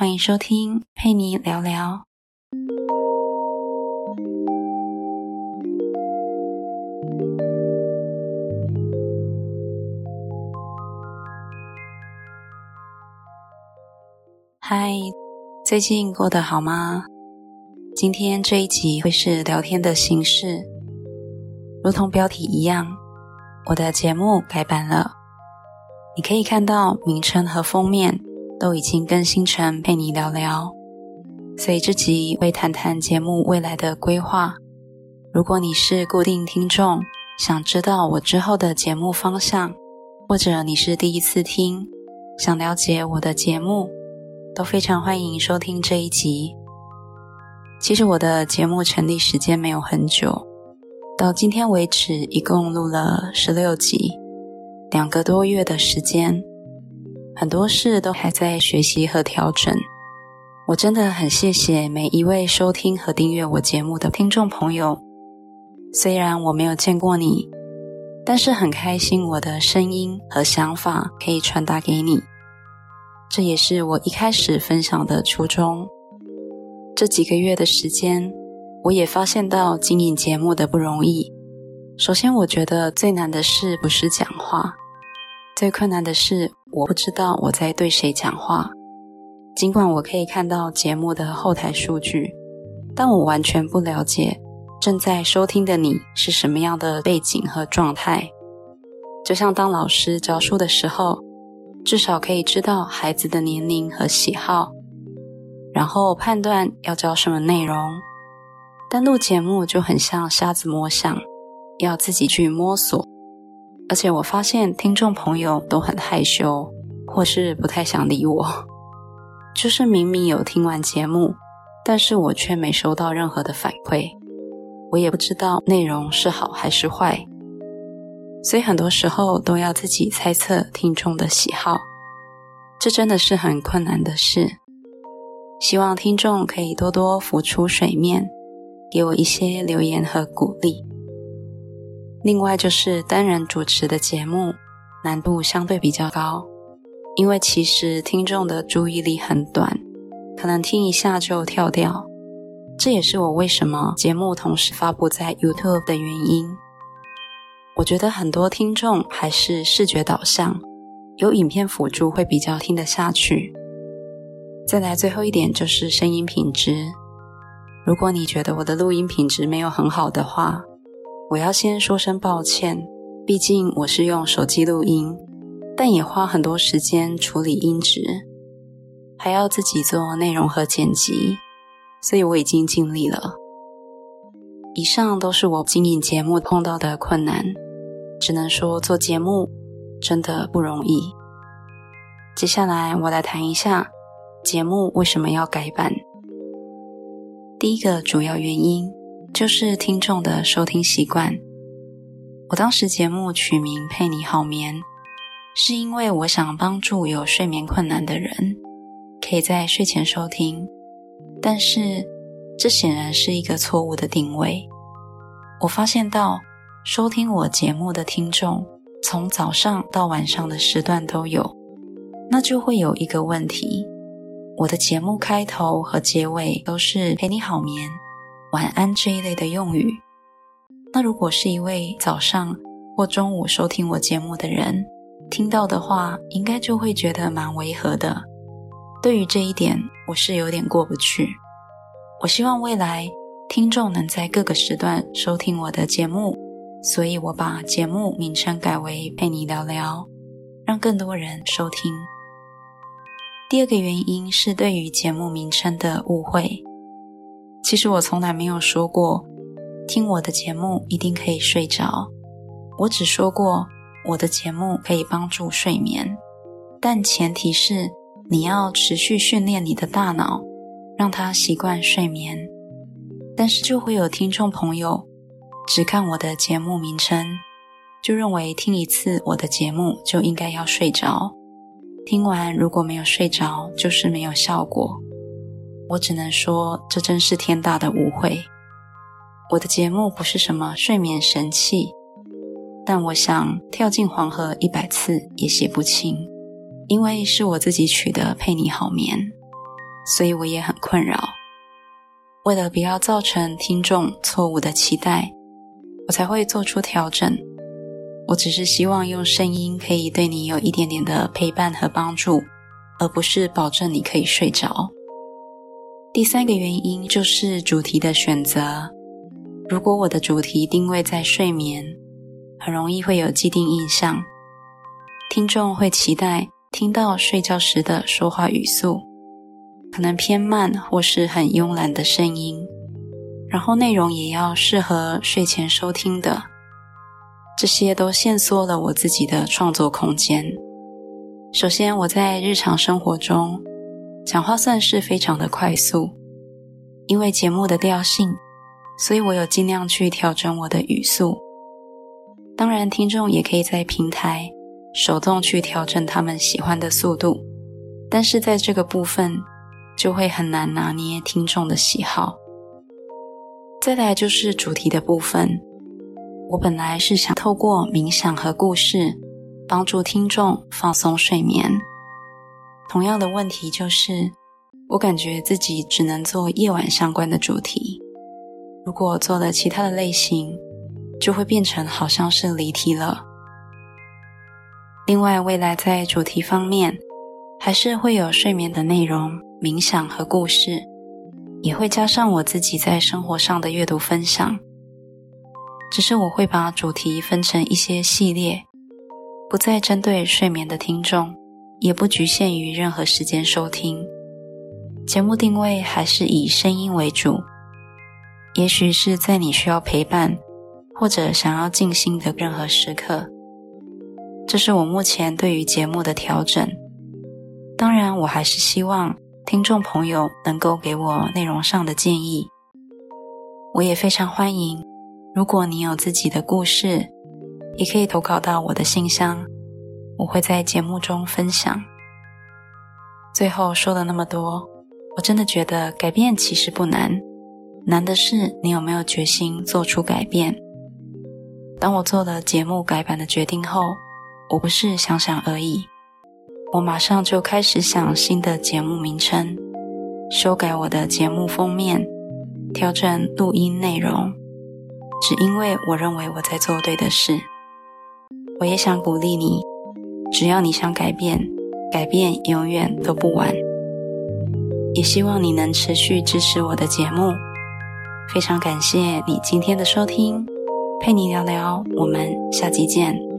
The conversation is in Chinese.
欢迎收听佩妮聊聊。嗨，最近过得好吗？今天这一集会是聊天的形式，如同标题一样，我的节目改版了。你可以看到名称和封面都已经更新成陪你聊聊，所以这集会谈谈节目未来的规划。如果你是固定听众，想知道我之后的节目方向，或者你是第一次听，想了解我的节目。都非常欢迎收听这一集。其实我的节目成立时间没有很久，到今天为止一共录了十六集，两个多月的时间，很多事都还在学习和调整。我真的很谢谢每一位收听和订阅我节目的听众朋友。虽然我没有见过你，但是很开心我的声音和想法可以传达给你。这也是我一开始分享的初衷。这几个月的时间，我也发现到经营节目的不容易。首先，我觉得最难的事不是讲话，最困难的是我不知道我在对谁讲话。尽管我可以看到节目的后台数据，但我完全不了解正在收听的你是什么样的背景和状态。就像当老师教书的时候。至少可以知道孩子的年龄和喜好，然后判断要教什么内容。但录节目就很像瞎子摸象，要自己去摸索。而且我发现听众朋友都很害羞，或是不太想理我。就是明明有听完节目，但是我却没收到任何的反馈，我也不知道内容是好还是坏。所以很多时候都要自己猜测听众的喜好，这真的是很困难的事。希望听众可以多多浮出水面，给我一些留言和鼓励。另外就是单人主持的节目难度相对比较高，因为其实听众的注意力很短，可能听一下就跳掉。这也是我为什么节目同时发布在 YouTube 的原因。我觉得很多听众还是视觉导向，有影片辅助会比较听得下去。再来最后一点就是声音品质。如果你觉得我的录音品质没有很好的话，我要先说声抱歉。毕竟我是用手机录音，但也花很多时间处理音质，还要自己做内容和剪辑，所以我已经尽力了。以上都是我经营节目碰到的困难。只能说做节目真的不容易。接下来我来谈一下节目为什么要改版。第一个主要原因就是听众的收听习惯。我当时节目取名“陪你好眠”，是因为我想帮助有睡眠困难的人可以在睡前收听，但是这显然是一个错误的定位。我发现到。收听我节目的听众，从早上到晚上的时段都有，那就会有一个问题：我的节目开头和结尾都是“陪你好眠”“晚安”这一类的用语。那如果是一位早上或中午收听我节目的人听到的话，应该就会觉得蛮违和的。对于这一点，我是有点过不去。我希望未来听众能在各个时段收听我的节目。所以我把节目名称改为“陪你聊聊”，让更多人收听。第二个原因是对于节目名称的误会。其实我从来没有说过听我的节目一定可以睡着，我只说过我的节目可以帮助睡眠，但前提是你要持续训练你的大脑，让它习惯睡眠。但是就会有听众朋友。只看我的节目名称，就认为听一次我的节目就应该要睡着。听完如果没有睡着，就是没有效果。我只能说，这真是天大的误会。我的节目不是什么睡眠神器，但我想跳进黄河一百次也洗不清，因为是我自己取的“陪你好眠”。所以我也很困扰。为了不要造成听众错误的期待，我才会做出调整。我只是希望用声音可以对你有一点点的陪伴和帮助，而不是保证你可以睡着。第三个原因就是主题的选择。如果我的主题定位在睡眠，很容易会有既定印象，听众会期待听到睡觉时的说话语速，可能偏慢或是很慵懒的声音，然后内容也要适合睡前收听的，这些都限缩了我自己的创作空间。首先，我在日常生活中讲话算是非常的快速，因为节目的调性。所以我有尽量去调整我的语速。当然，听众也可以在平台手动去调整他们喜欢的速度，但是在这个部分就会很难拿捏听众的喜好。再来就是主题的部分，我本来是想透过冥想和故事帮助听众放松睡眠。同样的问题就是，我感觉自己只能做夜晚相关的主题。如果做了其他的类型，就会变成好像是离题了。另外，未来在主题方面，还是会有睡眠的内容、冥想和故事，也会加上我自己在生活上的阅读分享。只是我会把主题分成一些系列，不再针对睡眠的听众，也不局限于任何时间收听。节目定位还是以声音为主。也许是在你需要陪伴或者想要静心的任何时刻，这是我目前对于节目的调整。当然，我还是希望听众朋友能够给我内容上的建议。我也非常欢迎，如果你有自己的故事，也可以投稿到我的信箱，我会在节目中分享。最后说了那么多，我真的觉得改变其实不难。难的是，你有没有决心做出改变？当我做了节目改版的决定后，我不是想想而已，我马上就开始想新的节目名称，修改我的节目封面，调整录音内容，只因为我认为我在做对的事。我也想鼓励你，只要你想改变，改变永远都不晚。也希望你能持续支持我的节目。非常感谢你今天的收听，陪你聊聊，我们下期见。